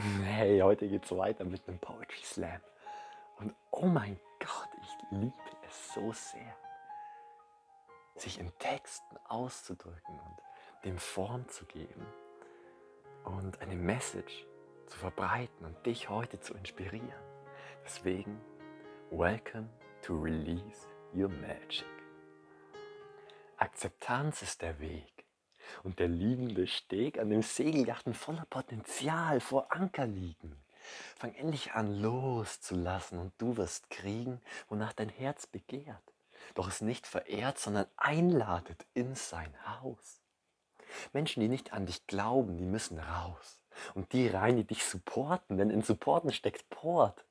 Hey, heute geht's weiter mit einem Poetry Slam. Und oh mein Gott, ich liebe es so sehr, sich in Texten auszudrücken und dem Form zu geben und eine Message zu verbreiten und dich heute zu inspirieren. Deswegen, welcome to release your magic. Akzeptanz ist der Weg und der liebende Steg an dem Segeljachten voller Potenzial vor Anker liegen. Fang endlich an loszulassen und du wirst kriegen, wonach dein Herz begehrt, doch es nicht verehrt, sondern einladet in sein Haus. Menschen, die nicht an dich glauben, die müssen raus. Und die rein, die dich supporten, denn in Supporten steckt Port.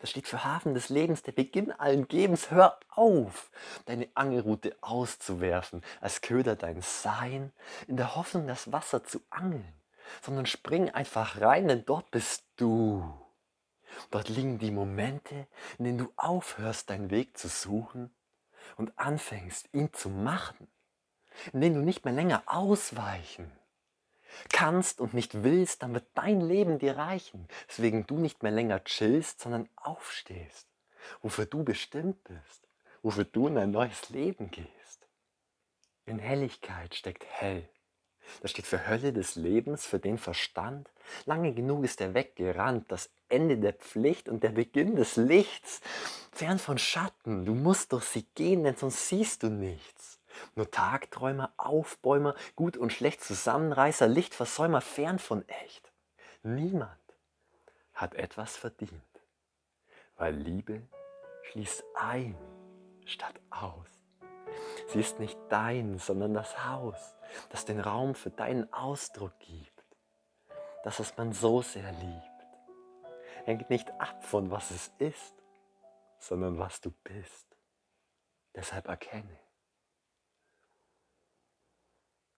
Das steht für Hafen des Lebens, der Beginn allen Gebens. Hör auf, deine Angelrute auszuwerfen, als Köder dein Sein, in der Hoffnung, das Wasser zu angeln, sondern spring einfach rein, denn dort bist du. Dort liegen die Momente, in denen du aufhörst, deinen Weg zu suchen und anfängst, ihn zu machen, in denen du nicht mehr länger ausweichen kannst und nicht willst, dann wird dein Leben dir reichen. Deswegen du nicht mehr länger chillst, sondern aufstehst. Wofür du bestimmt bist. Wofür du in ein neues Leben gehst. In Helligkeit steckt hell. Das steht für Hölle des Lebens, für den Verstand. Lange genug ist er weggerannt, das Ende der Pflicht und der Beginn des Lichts. Fern von Schatten, du musst durch sie gehen, denn sonst siehst du nichts. Nur Tagträumer, Aufbäumer, Gut und Schlecht, Zusammenreißer, Lichtversäumer, fern von echt. Niemand hat etwas verdient, weil Liebe schließt ein statt aus. Sie ist nicht dein, sondern das Haus, das den Raum für deinen Ausdruck gibt. Das, was man so sehr liebt, hängt nicht ab von was es ist, sondern was du bist. Deshalb erkenne,